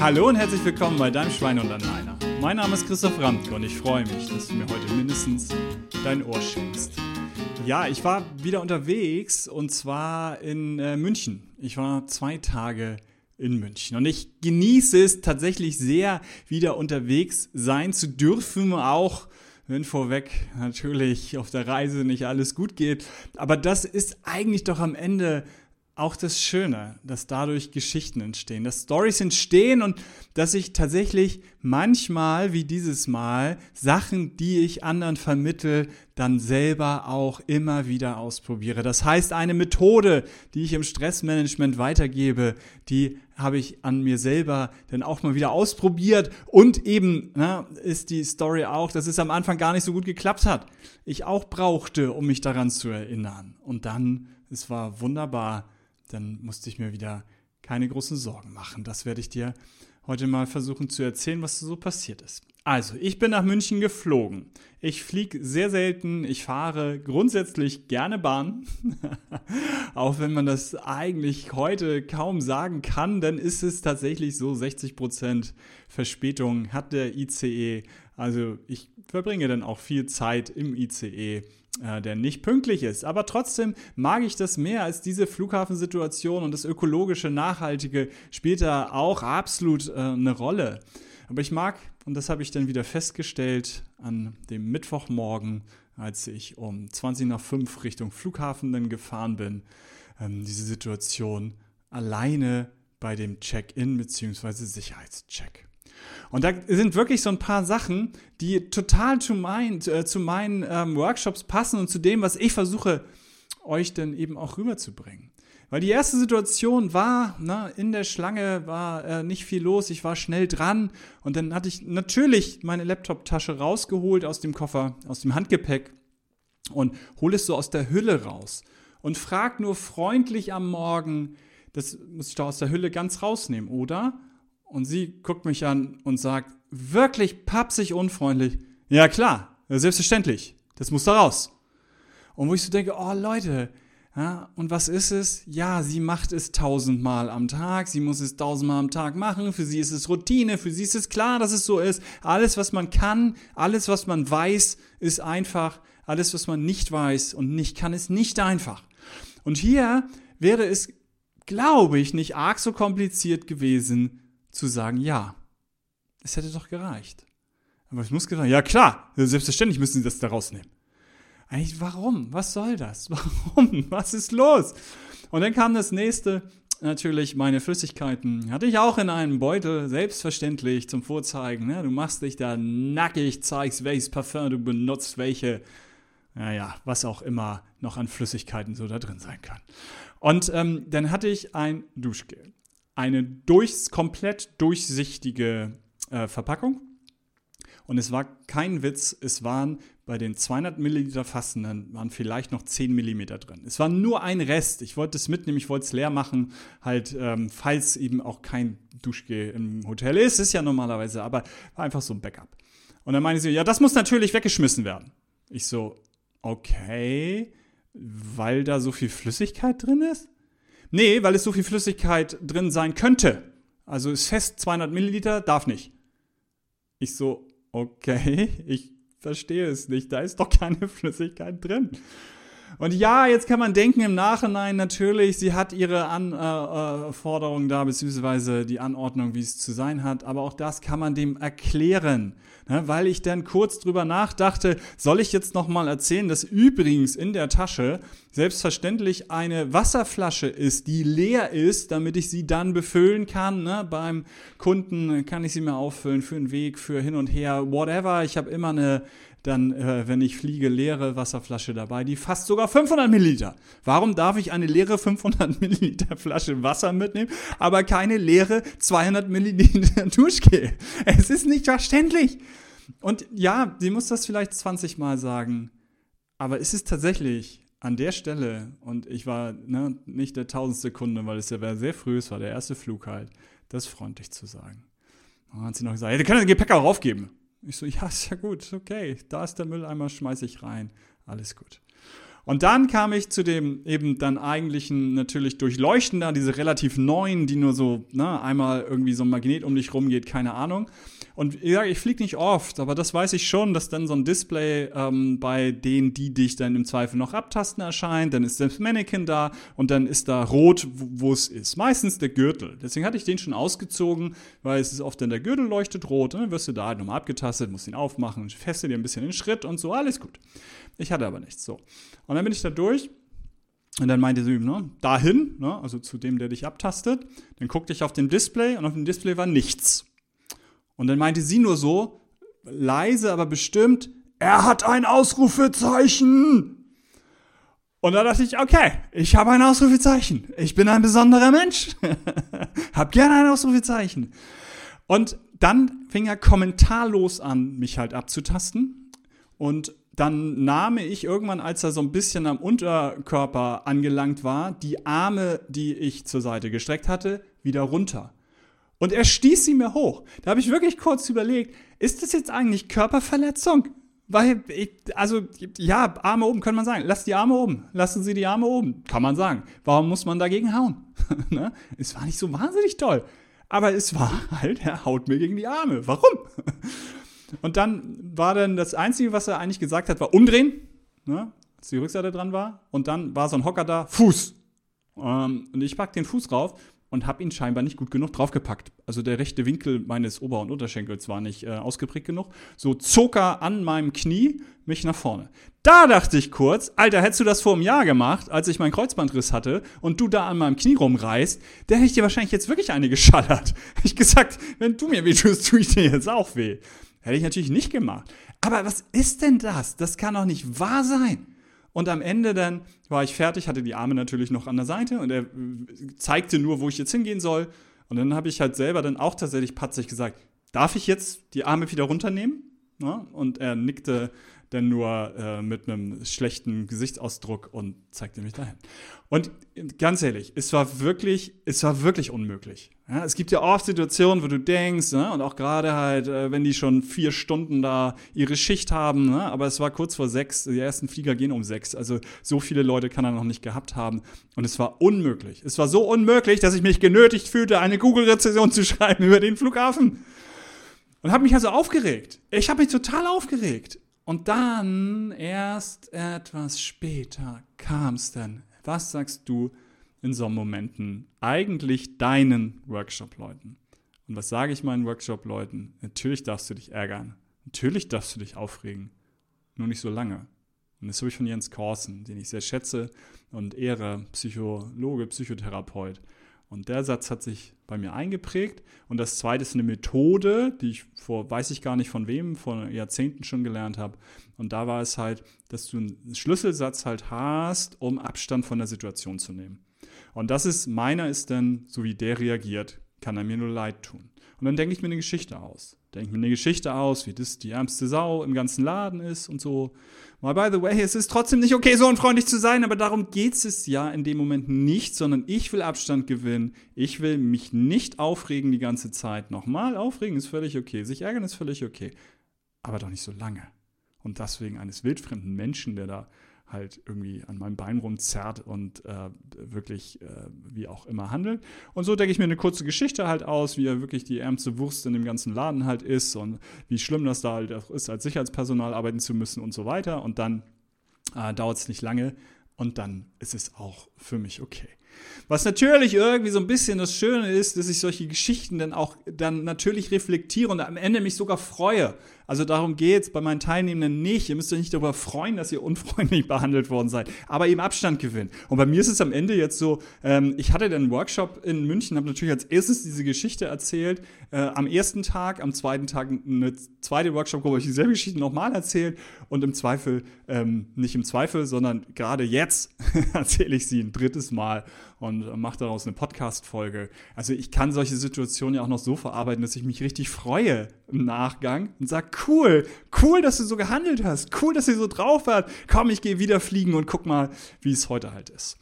Hallo und herzlich willkommen bei deinem Schwein und Anleiner. Mein Name ist Christoph Ramke und ich freue mich, dass du mir heute mindestens dein Ohr schenkst. Ja, ich war wieder unterwegs und zwar in äh, München. Ich war zwei Tage in München und ich genieße es tatsächlich sehr, wieder unterwegs sein zu dürfen, auch wenn vorweg natürlich auf der Reise nicht alles gut geht. Aber das ist eigentlich doch am Ende auch das Schöne, dass dadurch Geschichten entstehen, dass Stories entstehen und dass ich tatsächlich manchmal, wie dieses Mal, Sachen, die ich anderen vermittel, dann selber auch immer wieder ausprobiere. Das heißt, eine Methode, die ich im Stressmanagement weitergebe, die habe ich an mir selber dann auch mal wieder ausprobiert und eben ne, ist die Story auch, dass es am Anfang gar nicht so gut geklappt hat. Ich auch brauchte, um mich daran zu erinnern. Und dann, es war wunderbar dann musste ich mir wieder keine großen Sorgen machen. Das werde ich dir heute mal versuchen zu erzählen, was so passiert ist. Also, ich bin nach München geflogen. Ich fliege sehr selten. Ich fahre grundsätzlich gerne Bahn. Auch wenn man das eigentlich heute kaum sagen kann, dann ist es tatsächlich so, 60% Verspätung hat der ICE. Also, ich verbringe dann auch viel Zeit im ICE äh, der nicht pünktlich ist. Aber trotzdem mag ich das mehr als diese Flughafensituation und das ökologische, nachhaltige spielt da auch absolut äh, eine Rolle. Aber ich mag, und das habe ich dann wieder festgestellt an dem Mittwochmorgen, als ich um 20 nach 5 Richtung Flughafen dann gefahren bin, ähm, diese Situation alleine bei dem Check-in bzw. Sicherheitscheck. Und da sind wirklich so ein paar Sachen, die total zu, mein, äh, zu meinen ähm, Workshops passen und zu dem, was ich versuche, euch dann eben auch rüberzubringen. Weil die erste Situation war, na, in der Schlange war äh, nicht viel los, ich war schnell dran und dann hatte ich natürlich meine Laptop-Tasche rausgeholt aus dem Koffer, aus dem Handgepäck und hole es so aus der Hülle raus und frag nur freundlich am Morgen, das muss ich da aus der Hülle ganz rausnehmen, oder? Und sie guckt mich an und sagt, wirklich papsig unfreundlich, ja klar, selbstverständlich, das muss da raus. Und wo ich so denke, oh Leute, ja, und was ist es? Ja, sie macht es tausendmal am Tag, sie muss es tausendmal am Tag machen, für sie ist es Routine, für sie ist es klar, dass es so ist. Alles, was man kann, alles, was man weiß, ist einfach. Alles, was man nicht weiß und nicht kann, ist nicht einfach. Und hier wäre es, glaube ich, nicht arg so kompliziert gewesen, zu sagen, ja, es hätte doch gereicht. Aber ich muss gesagt, ja klar, selbstverständlich müssen sie das da rausnehmen. Eigentlich, warum? Was soll das? Warum? Was ist los? Und dann kam das nächste, natürlich meine Flüssigkeiten. Hatte ich auch in einem Beutel, selbstverständlich zum Vorzeigen. Ne? Du machst dich da nackig, zeigst, welches Parfum du benutzt, welche, naja, was auch immer noch an Flüssigkeiten so da drin sein kann. Und ähm, dann hatte ich ein Duschgel eine durchs, komplett durchsichtige äh, Verpackung. Und es war kein Witz, es waren bei den 200 Milliliter Fassenden waren vielleicht noch 10 Millimeter drin. Es war nur ein Rest. Ich wollte es mitnehmen, ich wollte es leer machen, halt, ähm, falls eben auch kein Duschgel im Hotel ist. Ist ja normalerweise, aber war einfach so ein Backup. Und dann meinte sie, ja, das muss natürlich weggeschmissen werden. Ich so, okay, weil da so viel Flüssigkeit drin ist? Nee, weil es so viel Flüssigkeit drin sein könnte. Also ist fest 200 Milliliter, darf nicht. Ich so, okay, ich verstehe es nicht. Da ist doch keine Flüssigkeit drin. Und ja, jetzt kann man denken im Nachhinein natürlich, sie hat ihre Anforderungen äh, äh da, beziehungsweise die Anordnung, wie es zu sein hat. Aber auch das kann man dem erklären. Ne? Weil ich dann kurz drüber nachdachte, soll ich jetzt nochmal erzählen, dass übrigens in der Tasche selbstverständlich eine Wasserflasche ist, die leer ist, damit ich sie dann befüllen kann. Ne? Beim Kunden kann ich sie mir auffüllen für den Weg, für hin und her, whatever. Ich habe immer eine dann, äh, wenn ich fliege, leere Wasserflasche dabei, die fasst sogar 500 Milliliter. Warum darf ich eine leere 500 Milliliter Flasche Wasser mitnehmen, aber keine leere 200 Milliliter Duschgel? Es ist nicht verständlich. Und ja, sie muss das vielleicht 20 Mal sagen, aber es ist tatsächlich an der Stelle, und ich war ne, nicht der tausendste Kunde, weil es ja sehr früh, es war der erste Flug halt, das freundlich zu sagen. Dann hat sie noch gesagt, ja, du kannst den Gepäck auch aufgeben. Ich so, ja, ist ja gut, okay, da ist der Mülleimer, schmeiße ich rein, alles gut. Und dann kam ich zu dem eben dann eigentlichen natürlich durchleuchtender, diese relativ neuen, die nur so ne, einmal irgendwie so ein Magnet um dich rumgeht, keine Ahnung. Und ja, ich fliege nicht oft, aber das weiß ich schon, dass dann so ein Display ähm, bei denen, die dich dann im Zweifel noch abtasten, erscheint. Dann ist das Mannequin da und dann ist da rot, wo es ist. Meistens der Gürtel. Deswegen hatte ich den schon ausgezogen, weil es ist oft dann der Gürtel leuchtet rot. Und dann wirst du da halt nochmal abgetastet, musst ihn aufmachen, feste dir ein bisschen den Schritt und so, alles gut. Ich hatte aber nichts. So. Und dann bin ich da durch. Und dann meinte sie, ne, dahin, ne, also zu dem, der dich abtastet. Dann guckte ich auf dem Display und auf dem Display war nichts. Und dann meinte sie nur so, leise, aber bestimmt, er hat ein Ausrufezeichen. Und da dachte ich, okay, ich habe ein Ausrufezeichen. Ich bin ein besonderer Mensch. hab gerne ein Ausrufezeichen. Und dann fing er kommentarlos an, mich halt abzutasten. Und dann nahm ich irgendwann, als er so ein bisschen am Unterkörper angelangt war, die Arme, die ich zur Seite gestreckt hatte, wieder runter. Und er stieß sie mir hoch. Da habe ich wirklich kurz überlegt, ist das jetzt eigentlich Körperverletzung? Weil, ich, also, ja, Arme oben, kann man sagen. Lass die Arme oben. Lassen Sie die Arme oben. Kann man sagen. Warum muss man dagegen hauen? ne? Es war nicht so wahnsinnig toll. Aber es war halt, er haut mir gegen die Arme. Warum? Und dann war dann das Einzige, was er eigentlich gesagt hat, war umdrehen, ne? als die Rückseite dran war. Und dann war so ein Hocker da, Fuß. Ähm, und ich pack den Fuß rauf und habe ihn scheinbar nicht gut genug draufgepackt. Also der rechte Winkel meines Ober- und Unterschenkels war nicht äh, ausgeprägt genug. So zog er an meinem Knie mich nach vorne. Da dachte ich kurz, Alter, hättest du das vor einem Jahr gemacht, als ich meinen Kreuzbandriss hatte und du da an meinem Knie rumreißt, dann hätte ich dir wahrscheinlich jetzt wirklich eine geschallert. Hätte ich gesagt, wenn du mir weh tust, tue ich dir jetzt auch weh. Hätte ich natürlich nicht gemacht. Aber was ist denn das? Das kann doch nicht wahr sein. Und am Ende dann war ich fertig, hatte die Arme natürlich noch an der Seite und er zeigte nur, wo ich jetzt hingehen soll. Und dann habe ich halt selber dann auch tatsächlich patzig gesagt, darf ich jetzt die Arme wieder runternehmen? Ja, und er nickte denn nur äh, mit einem schlechten Gesichtsausdruck und zeigte mich dahin. Und ganz ehrlich, es war wirklich, es war wirklich unmöglich. Ja, es gibt ja oft Situationen, wo du denkst, ne, und auch gerade halt, äh, wenn die schon vier Stunden da ihre Schicht haben, ne, aber es war kurz vor sechs, die ersten Flieger gehen um sechs, also so viele Leute kann er noch nicht gehabt haben. Und es war unmöglich. Es war so unmöglich, dass ich mich genötigt fühlte, eine Google-Rezession zu schreiben über den Flughafen. Und habe mich also aufgeregt. Ich habe mich total aufgeregt. Und dann, erst etwas später, kam es dann. Was sagst du in so Momenten eigentlich deinen Workshop-Leuten? Und was sage ich meinen Workshop-Leuten? Natürlich darfst du dich ärgern. Natürlich darfst du dich aufregen. Nur nicht so lange. Und das habe ich von Jens Korsen, den ich sehr schätze und ehre, Psychologe, Psychotherapeut. Und der Satz hat sich bei mir eingeprägt. Und das zweite ist eine Methode, die ich vor, weiß ich gar nicht von wem, vor Jahrzehnten schon gelernt habe. Und da war es halt, dass du einen Schlüsselsatz halt hast, um Abstand von der Situation zu nehmen. Und das ist, meiner ist dann, so wie der reagiert, kann er mir nur leid tun. Und dann denke ich mir eine Geschichte aus. Denke mir eine Geschichte aus, wie das die ärmste Sau im ganzen Laden ist und so. Mal by the way, es ist trotzdem nicht okay, so unfreundlich zu sein, aber darum geht es ja in dem Moment nicht, sondern ich will Abstand gewinnen. Ich will mich nicht aufregen die ganze Zeit. Nochmal, aufregen ist völlig okay. Sich ärgern ist völlig okay. Aber doch nicht so lange. Und das wegen eines wildfremden Menschen, der da halt irgendwie an meinem Bein rumzerrt und äh, wirklich äh, wie auch immer handelt. Und so denke ich mir eine kurze Geschichte halt aus, wie er wirklich die ärmste Wurst in dem ganzen Laden halt ist und wie schlimm das da halt ist, als Sicherheitspersonal arbeiten zu müssen und so weiter. Und dann äh, dauert es nicht lange und dann ist es auch für mich okay. Was natürlich irgendwie so ein bisschen das Schöne ist, dass ich solche Geschichten dann auch dann natürlich reflektiere und am Ende mich sogar freue. Also darum geht es bei meinen Teilnehmenden nicht. Ihr müsst euch nicht darüber freuen, dass ihr unfreundlich behandelt worden seid, aber eben Abstand gewinnen. Und bei mir ist es am Ende jetzt so, ähm, ich hatte dann einen Workshop in München, habe natürlich als erstes diese Geschichte erzählt. Äh, am ersten Tag, am zweiten Tag eine zweite Workshop-Gruppe, ich dieselbe Geschichte nochmal erzählt und im Zweifel, ähm, nicht im Zweifel, sondern gerade jetzt erzähle ich sie ein drittes Mal und mache daraus eine Podcast-Folge. Also ich kann solche Situationen ja auch noch so verarbeiten, dass ich mich richtig freue im Nachgang und sage, cool, cool, dass du so gehandelt hast, cool, dass du so drauf hast. Komm, ich gehe wieder fliegen und guck mal, wie es heute halt ist.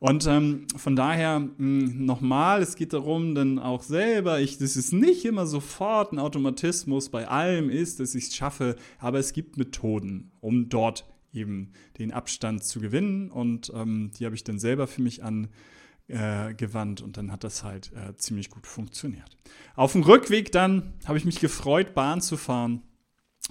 Und ähm, von daher hm, nochmal, es geht darum, dann auch selber, ich, das ist nicht immer sofort ein Automatismus bei allem ist, dass ich es schaffe, aber es gibt Methoden, um dort eben den Abstand zu gewinnen. Und ähm, die habe ich dann selber für mich angewandt äh, und dann hat das halt äh, ziemlich gut funktioniert. Auf dem Rückweg dann habe ich mich gefreut, Bahn zu fahren.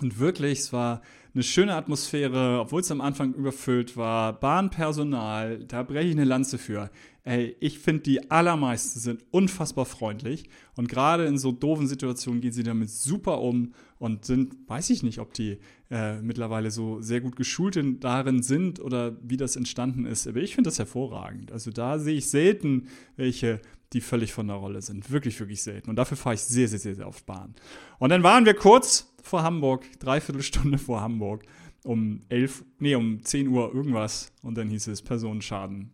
Und wirklich, es war eine schöne Atmosphäre, obwohl es am Anfang überfüllt war. Bahnpersonal, da breche ich eine Lanze für. Ey, ich finde, die allermeisten sind unfassbar freundlich und gerade in so doofen Situationen gehen sie damit super um und sind, weiß ich nicht, ob die äh, mittlerweile so sehr gut geschult in, darin sind oder wie das entstanden ist, aber ich finde das hervorragend. Also da sehe ich selten welche, die völlig von der Rolle sind. Wirklich, wirklich selten. Und dafür fahre ich sehr, sehr, sehr, sehr oft Bahn. Und dann waren wir kurz vor Hamburg, dreiviertel Stunde vor Hamburg, um 11, nee, um 10 Uhr irgendwas. Und dann hieß es Personenschaden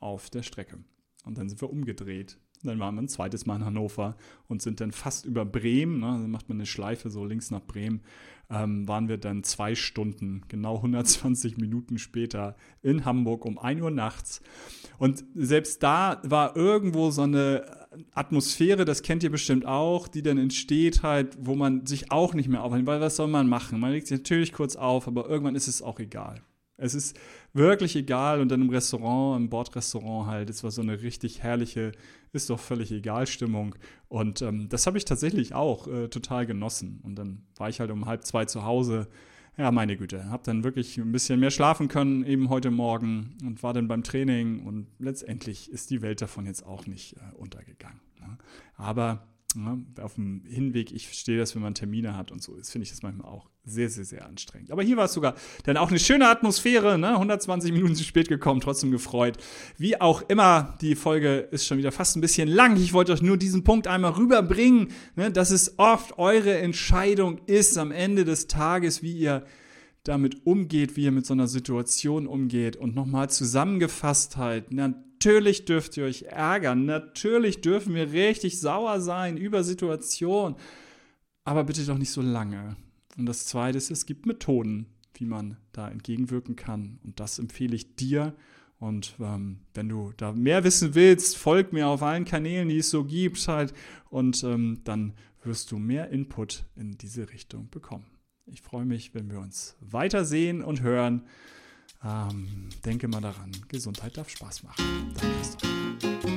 auf der Strecke. Und dann sind wir umgedreht. Und dann waren wir ein zweites Mal in Hannover und sind dann fast über Bremen, ne, dann macht man eine Schleife so links nach Bremen, ähm, waren wir dann zwei Stunden, genau 120 Minuten später in Hamburg um 1 Uhr nachts. Und selbst da war irgendwo so eine Atmosphäre, das kennt ihr bestimmt auch, die dann entsteht halt, wo man sich auch nicht mehr aufhält, weil was soll man machen? Man legt sich natürlich kurz auf, aber irgendwann ist es auch egal. Es ist wirklich egal und dann im Restaurant, im Bordrestaurant halt, es war so eine richtig herrliche, ist doch völlig egal Stimmung und ähm, das habe ich tatsächlich auch äh, total genossen und dann war ich halt um halb zwei zu Hause, ja meine Güte, habe dann wirklich ein bisschen mehr schlafen können eben heute Morgen und war dann beim Training und letztendlich ist die Welt davon jetzt auch nicht äh, untergegangen. Ne? Aber ja, auf dem Hinweg, ich verstehe das, wenn man Termine hat und so, das finde ich das manchmal auch sehr, sehr, sehr anstrengend. Aber hier war es sogar dann auch eine schöne Atmosphäre, ne? 120 Minuten zu spät gekommen, trotzdem gefreut. Wie auch immer, die Folge ist schon wieder fast ein bisschen lang. Ich wollte euch nur diesen Punkt einmal rüberbringen, ne? dass es oft eure Entscheidung ist am Ende des Tages, wie ihr damit umgeht, wie ihr mit so einer Situation umgeht. Und nochmal zusammengefasst halt, natürlich dürft ihr euch ärgern, natürlich dürfen wir richtig sauer sein über Situationen, aber bitte doch nicht so lange. Und das Zweite ist, es gibt Methoden, wie man da entgegenwirken kann. Und das empfehle ich dir. Und ähm, wenn du da mehr wissen willst, folg mir auf allen Kanälen, die es so gibt halt. Und ähm, dann wirst du mehr Input in diese Richtung bekommen. Ich freue mich, wenn wir uns weitersehen und hören. Ähm, denke mal daran, Gesundheit darf Spaß machen. Danke.